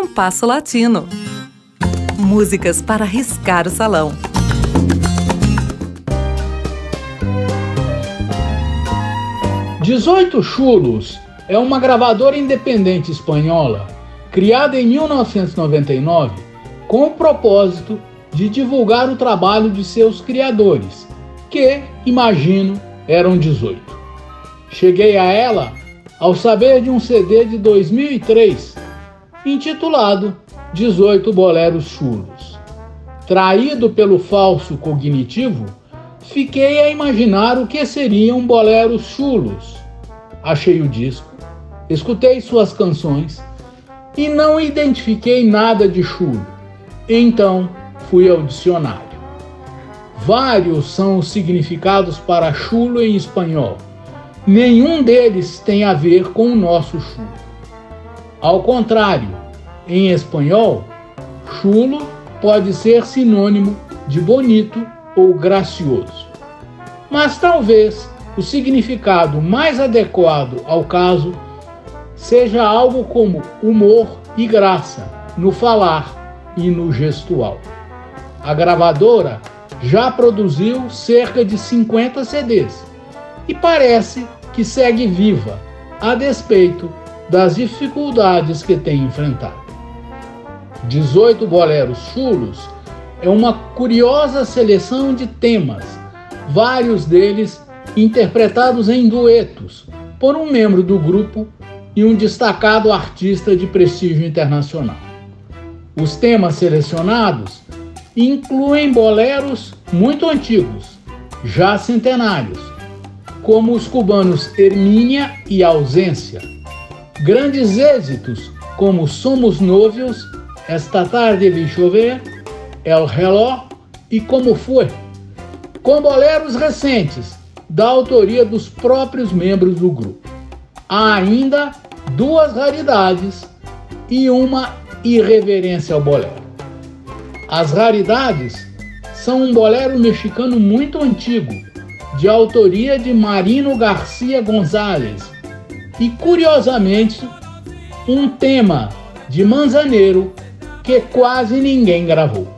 Compasso Latino. Músicas para riscar o salão. Dezoito Chulos é uma gravadora independente espanhola criada em 1999 com o propósito de divulgar o trabalho de seus criadores, que, imagino, eram 18. Cheguei a ela ao saber de um CD de 2003 intitulado 18 Boleros Chulos. Traído pelo falso cognitivo, fiquei a imaginar o que seriam boleros chulos. Achei o disco, escutei suas canções e não identifiquei nada de chulo. Então fui ao dicionário. Vários são os significados para chulo em espanhol. Nenhum deles tem a ver com o nosso chulo. Ao contrário, em espanhol, chulo pode ser sinônimo de bonito ou gracioso. Mas talvez o significado mais adequado ao caso seja algo como humor e graça no falar e no gestual. A gravadora já produziu cerca de 50 CDs e parece que segue viva, a despeito das dificuldades que tem enfrentado. 18 boleros chulos é uma curiosa seleção de temas, vários deles interpretados em duetos por um membro do grupo e um destacado artista de prestígio internacional. Os temas selecionados incluem boleros muito antigos, já centenários, como os cubanos Hermínia e Ausência. Grandes êxitos como Somos Novios, Esta Tarde Vi Chover, El Reló e Como Foi, com boleros recentes, da autoria dos próprios membros do grupo. Há ainda duas raridades e uma irreverência ao bolero. As raridades são um bolero mexicano muito antigo, de autoria de Marino Garcia Gonzalez, e curiosamente, um tema de Manzaneiro que quase ninguém gravou.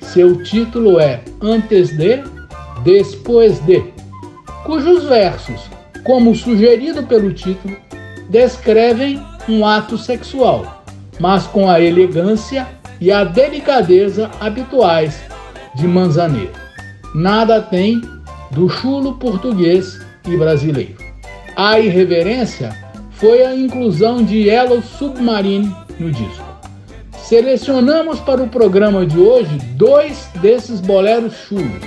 Seu título é Antes de, Depois de, cujos versos, como sugerido pelo título, descrevem um ato sexual, mas com a elegância e a delicadeza habituais de Manzaneiro. Nada tem do chulo português e brasileiro. A irreverência foi a inclusão de Yellow Submarine no disco. Selecionamos para o programa de hoje dois desses boleros chulos.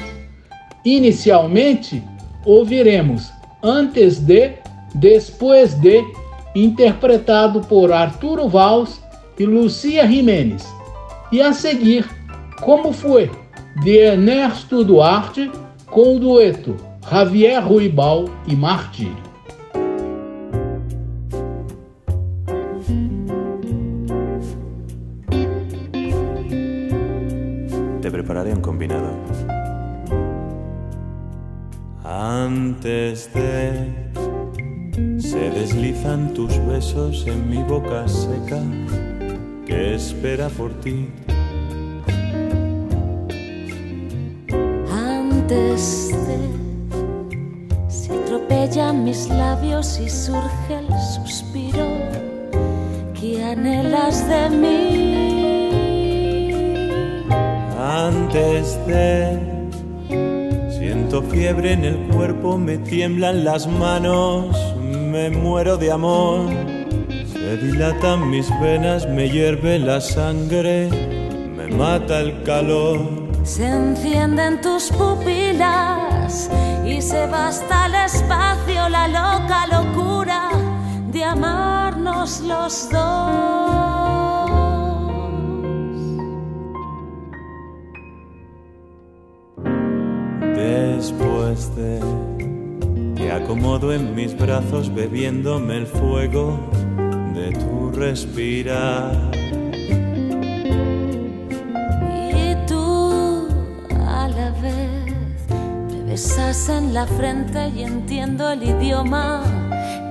Inicialmente, ouviremos Antes de, Depois de interpretado por Arturo Valls e Lucia Jiménez. E a seguir, Como Foi, de Ernesto Duarte, com o dueto Javier Ruibal e Martírio. Te prepararé un combinado. Antes de Se deslizan tus besos en mi boca seca que espera por ti. Antes de se atropellan mis labios y surge el suspiro que anhelas de mí. Antes de siento fiebre en el cuerpo, me tiemblan las manos me muero de amor. Se dilatan mis venas, me hierve la sangre, me mata el calor. Se encienden tus pupilas y se basta el espacio, la loca locura de amarnos los dos. esté. Te acomodo en mis brazos bebiéndome el fuego de tu respirar. Y tú a la vez me besas en la frente y entiendo el idioma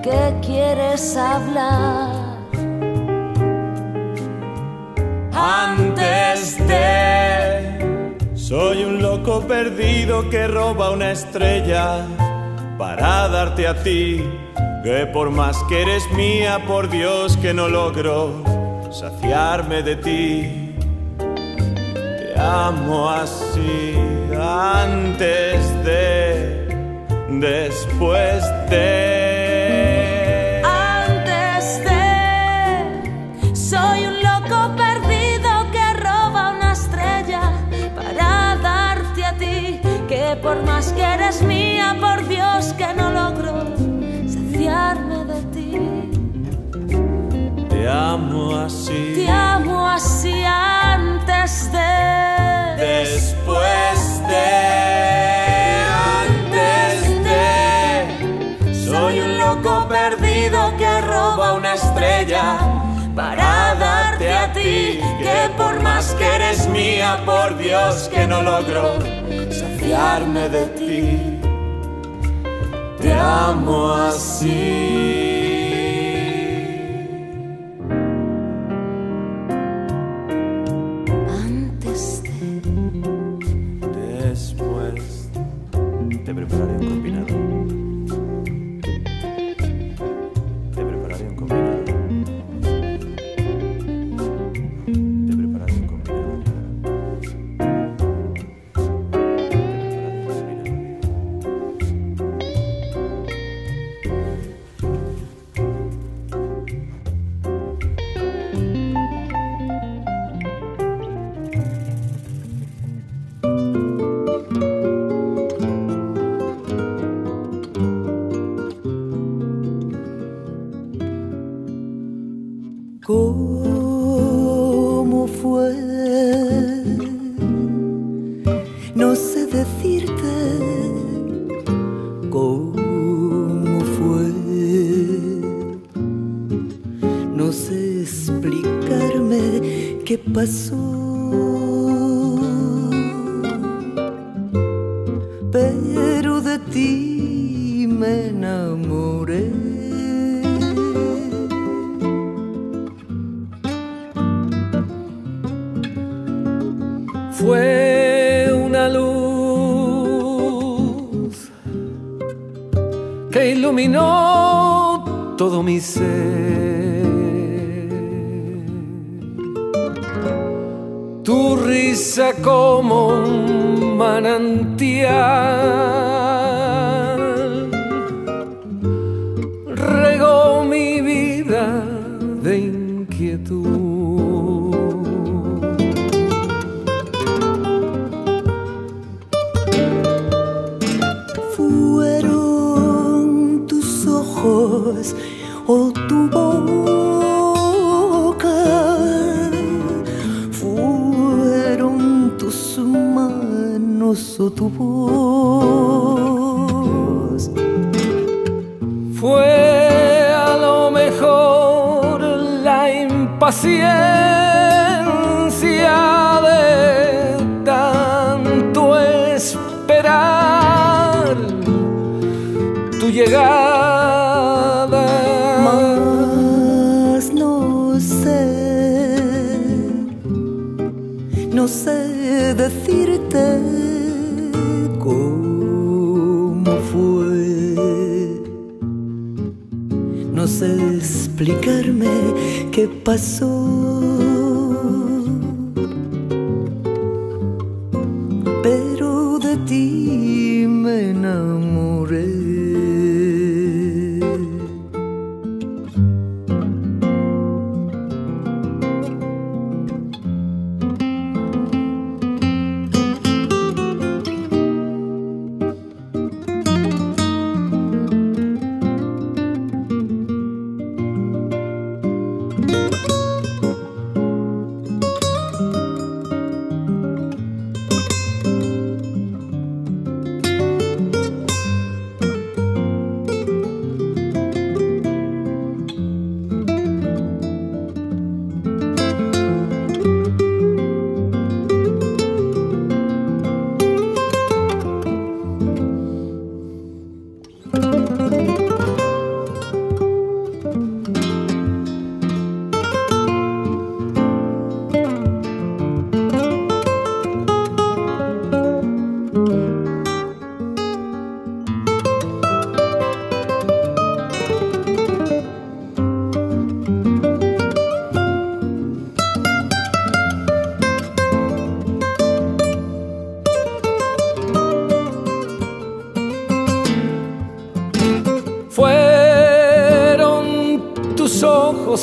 que quieres hablar. Antes de soy un perdido que roba una estrella para darte a ti, que por más que eres mía, por Dios que no logro saciarme de ti. Te amo así antes de, después de. por eres mía, por Dios que no logro saciarme de ti. Te amo así. Te amo así antes de. Después de. Antes de. Soy un loco perdido que roba una estrella para darte a ti. Que por más que eres mía, por Dios que no logro saciarme de ti. Te amo así. Pero de ti me enamoré. Fue una luz que iluminó todo mi ser. sonrisa como un manantial. tu voz. Fue a lo mejor la impaciencia de tanto esperar tu llegada. Más no sé, no sé decirte. explicarme qué pasó. Pero de ti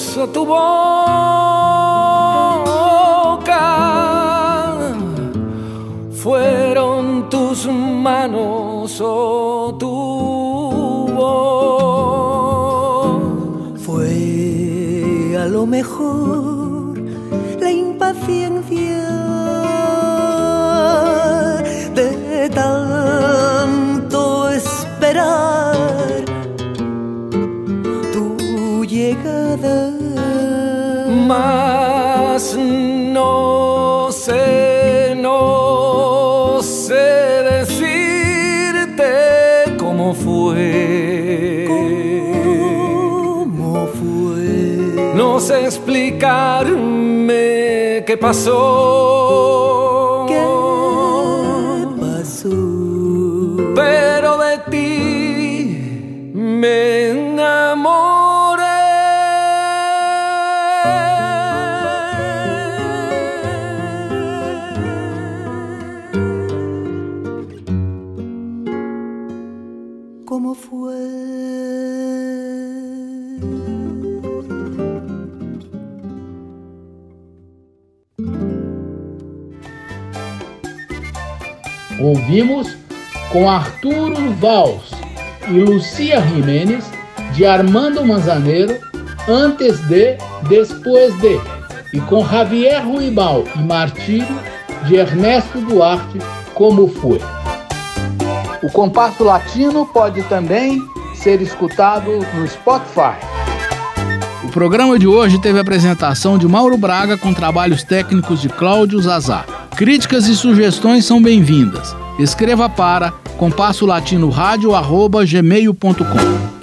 ojos o tu boca fueron tus manos o tu voz. Fue a lo mejor la impaciencia Mas no sé, no sé decirte cómo fue. ¿Cómo fue? No sé explicarme qué pasó. ¿Qué pasó? Pero Ouvimos com Arturo Valls e Lucia Jiménez, de Armando Manzaneiro, Antes de, Depois de, e com Javier Ruibal e Martírio, de Ernesto Duarte, Como Foi. O Compasso Latino pode também ser escutado no Spotify. O programa de hoje teve a apresentação de Mauro Braga com trabalhos técnicos de Cláudio Zazar. Críticas e sugestões são bem-vindas. Escreva para compassolatinoradio.gmail.com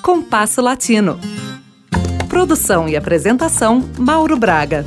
Compasso Latino. Produção e apresentação Mauro Braga.